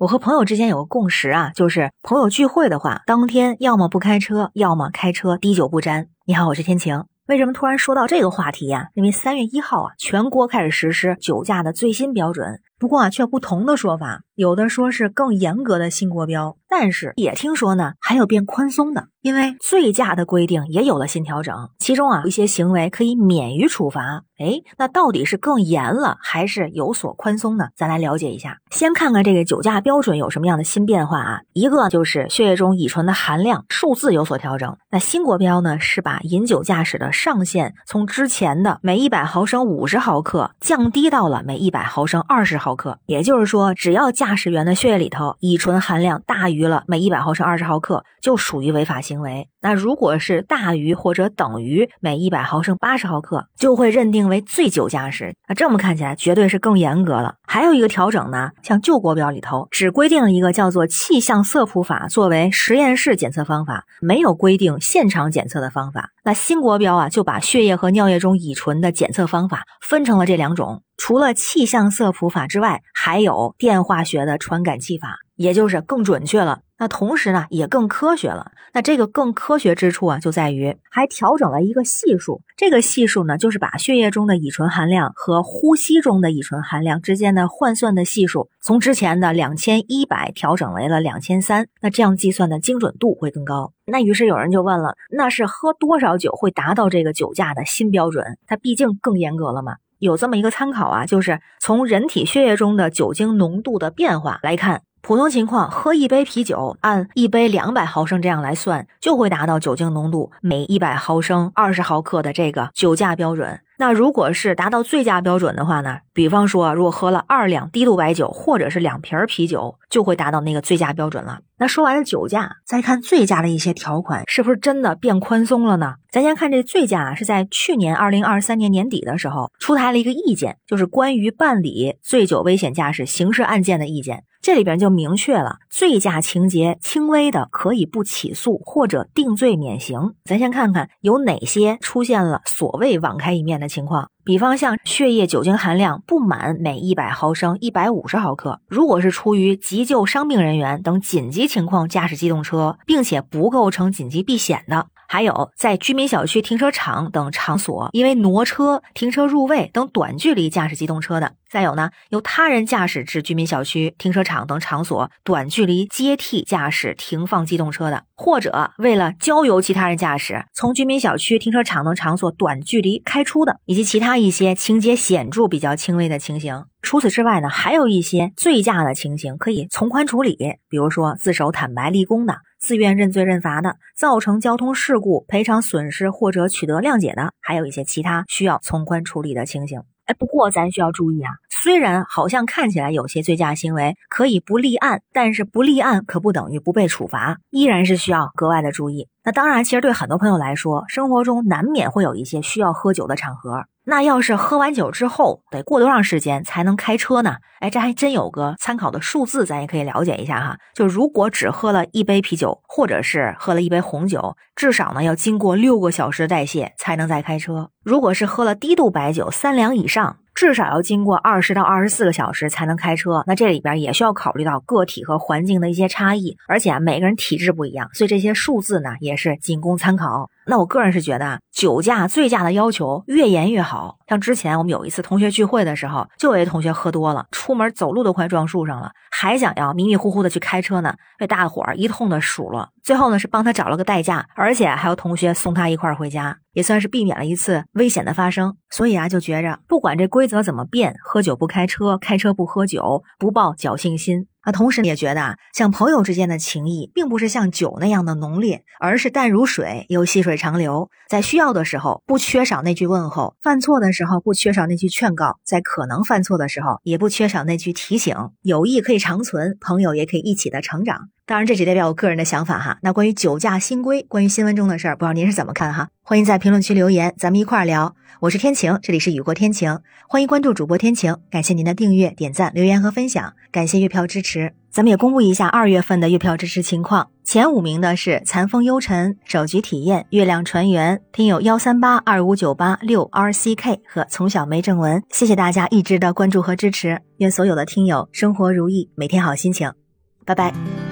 我和朋友之间有个共识啊，就是朋友聚会的话，当天要么不开车，要么开车滴酒不沾。你好，我是天晴。为什么突然说到这个话题呀？因为三月一号啊，全国开始实施酒驾的最新标准。不过啊，却有不同的说法，有的说是更严格的新国标，但是也听说呢，还有变宽松的。因为醉驾的规定也有了新调整，其中啊，一些行为可以免于处罚。哎，那到底是更严了，还是有所宽松呢？咱来了解一下。先看看这个酒驾标准有什么样的新变化啊？一个就是血液中乙醇的含量数字有所调整。那新国标呢，是把饮酒驾驶的上限从之前的每一百毫升五十毫克降低到了每一百毫升二十毫克。也就是说，只要驾驶员的血液里头乙醇含量大于了每一百毫升二十毫克，就属于违法行为。那如果是大于或者等于每一百毫升八十毫克，就会认定为醉酒驾驶。那这么看起来，绝对是更严格了。还有一个调整呢，像旧国标里头只规定了一个叫做气象色谱法作为实验室检测方法，没有规定现场检测的方法。那新国标啊，就把血液和尿液中乙醇的检测方法分成了这两种，除了气象色谱法之外，还有电化学的传感器法，也就是更准确了。那同时呢，也更科学了。那这个更科学之处啊，就在于还调整了一个系数。这个系数呢，就是把血液中的乙醇含量和呼吸中的乙醇含量之间的换算的系数，从之前的两千一百调整为了两千三。那这样计算的精准度会更高。那于是有人就问了，那是喝多少酒会达到这个酒驾的新标准？它毕竟更严格了嘛。有这么一个参考啊，就是从人体血液中的酒精浓度的变化来看。普通情况，喝一杯啤酒，按一杯两百毫升这样来算，就会达到酒精浓度每一百毫升二十毫克的这个酒驾标准。那如果是达到醉驾标准的话呢？比方说，如果喝了二两低度白酒，或者是两瓶啤酒，就会达到那个醉驾标准了。那说完了酒驾，再看醉驾的一些条款，是不是真的变宽松了呢？咱先看这醉驾啊是在去年二零二三年年底的时候出台了一个意见，就是关于办理醉酒危险驾驶刑事案件的意见。这里边就明确了，醉驾情节轻微的可以不起诉或者定罪免刑。咱先看看有哪些出现了所谓网开一面的情况，比方像血液酒精含量不满每一百毫升一百五十毫克，如果是出于急救伤病人员等紧急情况驾驶机动车，并且不构成紧急避险的。还有在居民小区停车场等场所，因为挪车、停车入位等短距离驾驶机动车的；再有呢，由他人驾驶至居民小区、停车场等场所短距离接替驾驶停放机动车的，或者为了交由其他人驾驶从居民小区、停车场等场所短距离开出的，以及其他一些情节显著比较轻微的情形。除此之外呢，还有一些醉驾的情形可以从宽处理，比如说自首坦白立功的。自愿认罪认罚的，造成交通事故赔偿损失或者取得谅解的，还有一些其他需要从宽处理的情形。哎，不过咱需要注意啊，虽然好像看起来有些醉驾行为可以不立案，但是不立案可不等于不被处罚，依然是需要格外的注意。那当然，其实对很多朋友来说，生活中难免会有一些需要喝酒的场合。那要是喝完酒之后得过多长时间才能开车呢？哎，这还真有个参考的数字，咱也可以了解一下哈。就如果只喝了一杯啤酒，或者是喝了一杯红酒，至少呢要经过六个小时代谢才能再开车。如果是喝了低度白酒三两以上，至少要经过二十到二十四个小时才能开车。那这里边也需要考虑到个体和环境的一些差异，而且啊每个人体质不一样，所以这些数字呢也是仅供参考。那我个人是觉得啊，酒驾、醉驾的要求越严越好。像之前我们有一次同学聚会的时候，就有一同学喝多了，出门走路都快撞树上了，还想要迷迷糊糊的去开车呢，被大伙儿一通的数落。最后呢是帮他找了个代驾，而且还有同学送他一块儿回家，也算是避免了一次危险的发生。所以啊，就觉着不管这规则怎么变，喝酒不开车，开车不喝酒，不抱侥幸心。啊，同时也觉得啊，像朋友之间的情谊，并不是像酒那样的浓烈，而是淡如水，又细水长流。在需要的时候，不缺少那句问候；犯错的时候，不缺少那句劝告；在可能犯错的时候，也不缺少那句提醒。友谊可以长存，朋友也可以一起的成长。当然，这只代表我个人的想法哈。那关于酒驾新规，关于新闻中的事儿，不知道您是怎么看哈？欢迎在评论区留言，咱们一块儿聊。我是天晴，这里是雨过天晴，欢迎关注主播天晴。感谢您的订阅、点赞、留言和分享，感谢月票支持。咱们也公布一下二月份的月票支持情况，前五名的是残风幽尘、手局体验、月亮船员，听友幺三八二五九八六 R C K 和从小没正文。谢谢大家一直的关注和支持，愿所有的听友生活如意，每天好心情。拜拜。